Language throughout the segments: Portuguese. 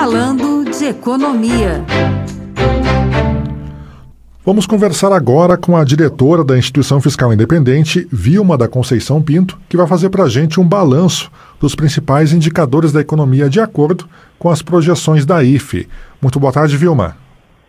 Falando de Economia. Vamos conversar agora com a diretora da Instituição Fiscal Independente, Vilma da Conceição Pinto, que vai fazer para a gente um balanço dos principais indicadores da economia de acordo com as projeções da IFE. Muito boa tarde, Vilma.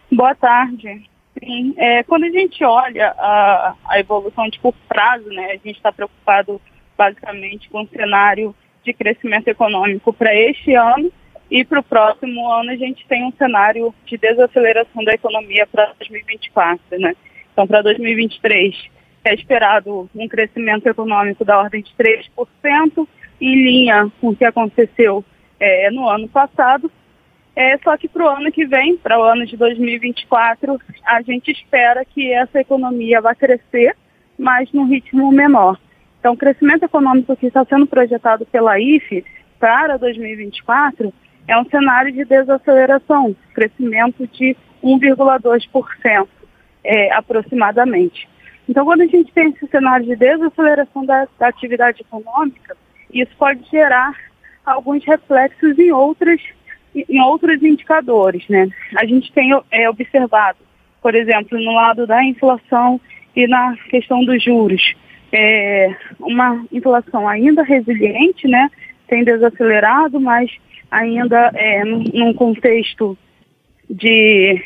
Boa tarde. Sim, é, quando a gente olha a, a evolução de curto prazo, né, a gente está preocupado basicamente com o cenário de crescimento econômico para este ano e para o próximo ano a gente tem um cenário de desaceleração da economia para 2024, né? Então, para 2023 é esperado um crescimento econômico da ordem de 3%, em linha com o que aconteceu é, no ano passado. É, só que para o ano que vem, para o ano de 2024, a gente espera que essa economia vá crescer, mas num ritmo menor. Então, o crescimento econômico que está sendo projetado pela IFE para 2024 é um cenário de desaceleração, crescimento de 1,2% é, aproximadamente. Então, quando a gente tem esse cenário de desaceleração da, da, atividade econômica, isso pode gerar alguns reflexos em outras em outros indicadores, né? A gente tem é, observado, por exemplo, no lado da inflação e na questão dos juros, é, uma inflação ainda resiliente, né? Tem desacelerado, mas ainda é, num contexto de,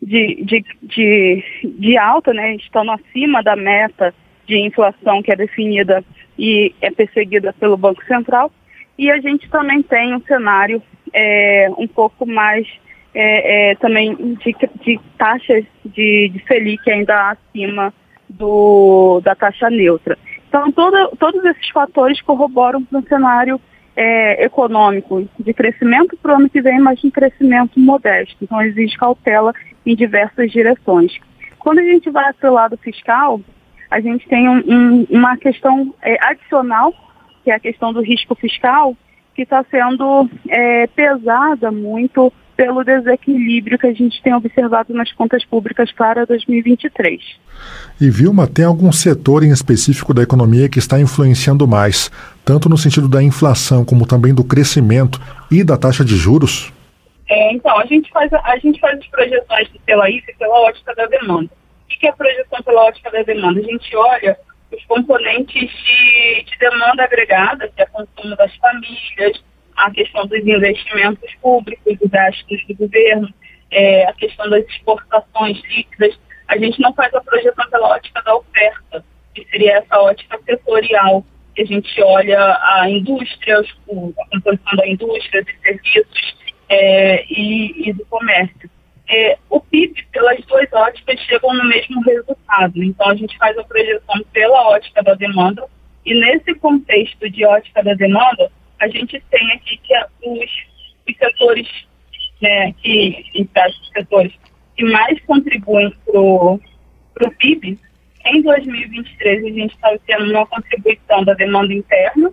de, de, de, de alta, né, estando acima da meta de inflação que é definida e é perseguida pelo Banco Central. E a gente também tem um cenário é, um pouco mais é, é, também de, de taxas de, de Selic ainda acima do, da taxa neutra. Então, todo, todos esses fatores corroboram para um cenário é, econômico de crescimento para o ano que vem, mas um crescimento modesto. Então, existe cautela em diversas direções. Quando a gente vai para o lado fiscal, a gente tem um, um, uma questão é, adicional, que é a questão do risco fiscal, que está sendo é, pesada muito pelo desequilíbrio que a gente tem observado nas contas públicas para 2023. E Vilma, tem algum setor em específico da economia que está influenciando mais, tanto no sentido da inflação como também do crescimento e da taxa de juros? É, então, a gente faz, a gente faz as projeções pela IFE pela ótica da demanda. O que é a projeção pela ótica da demanda? A gente olha os componentes de, de demanda agregada, que é o consumo das famílias, a questão dos investimentos públicos, dos gastos do governo, é, a questão das exportações líquidas. A gente não faz a projeção pela ótica da oferta, que seria essa ótica setorial, que a gente olha a indústria, a composição da indústria, dos serviços é, e, e, do comércio. É, o PIB, pelas duas óticas, chegam no mesmo resultado. Então, a gente faz a projeção pela ótica da demanda, e nesse contexto de ótica da demanda, a gente tem aqui que os, os setores, né, que, os setores que mais contribuem para o PIB, em 2023 a gente está tendo uma contribuição da demanda interna,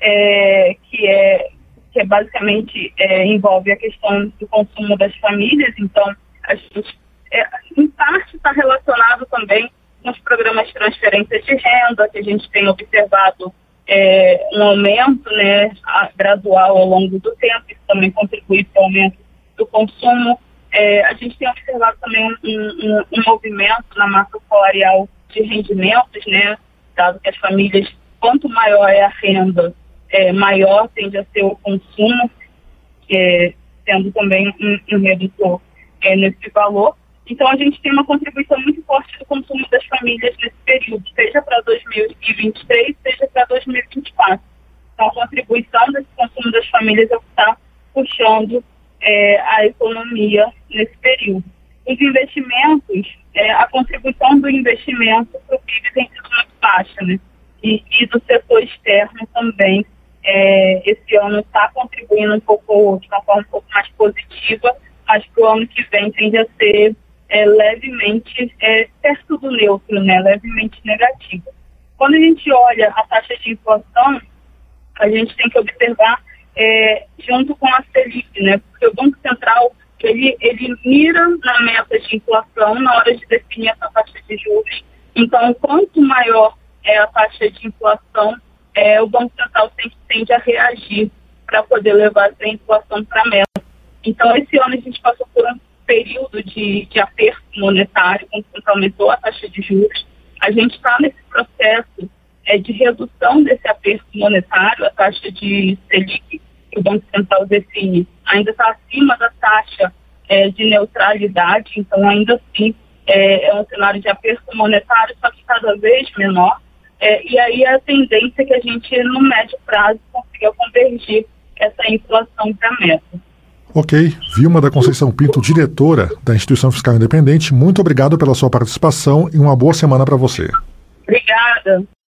é, que, é, que é basicamente é, envolve a questão do consumo das famílias, então a gente, é, em parte está relacionado também com os programas de transferência de renda, que a gente tem observado é, um aumento né, gradual ao longo do tempo, isso também contribui para o aumento do consumo. É, a gente tem observado também um, um, um, movimento na massa salarial de rendimentos, né, dado que as famílias, quanto maior é a renda, é, maior tende a ser o consumo, é, sendo também um, um redutor é, nesse valor. Então, a gente tem uma contribuição muito forte do consumo das famílias nesse período, seja para 2023, seja para 2024. Então, a contribuição desse consumo das famílias é o que está puxando é, a economia nesse período. Os investimentos, é, a contribuição do investimento para o PIB tem sido muito baixa, né? E, e do setor externo também. É, esse ano está contribuindo um pouco, de uma forma um pouco mais positiva, mas para o ano que vem tende a ser é, levemente é, perto do neutro, né, levemente negativa. Quando a gente olha a taxa de inflação, a gente tem que observar é, junto com a Selic, né, porque o Banco Central ele, ele mira na meta de inflação na hora de definir essa taxa de juros. Então, quanto maior é a taxa de inflação, é, o Banco Central tem, tende a reagir para poder levar essa inflação para a meta. Então, esse ano a gente passou por um período de, de aperto monetário, quando aumentou a taxa de juros. A gente está nesse processo é, de redução desse aperto monetário, a taxa de Selic que o Banco Central define ainda está acima da taxa é, de neutralidade, então ainda assim é, é, um cenário de aperto monetário, só que cada vez menor. É, e aí a tendência é que a gente, no médio prazo, consiga convergir essa inflação para a meta. Ok. Vilma da Conceição Pinto, diretora da Instituição Fiscal Independente, muito obrigado pela sua participação e uma boa semana para você. Obrigada.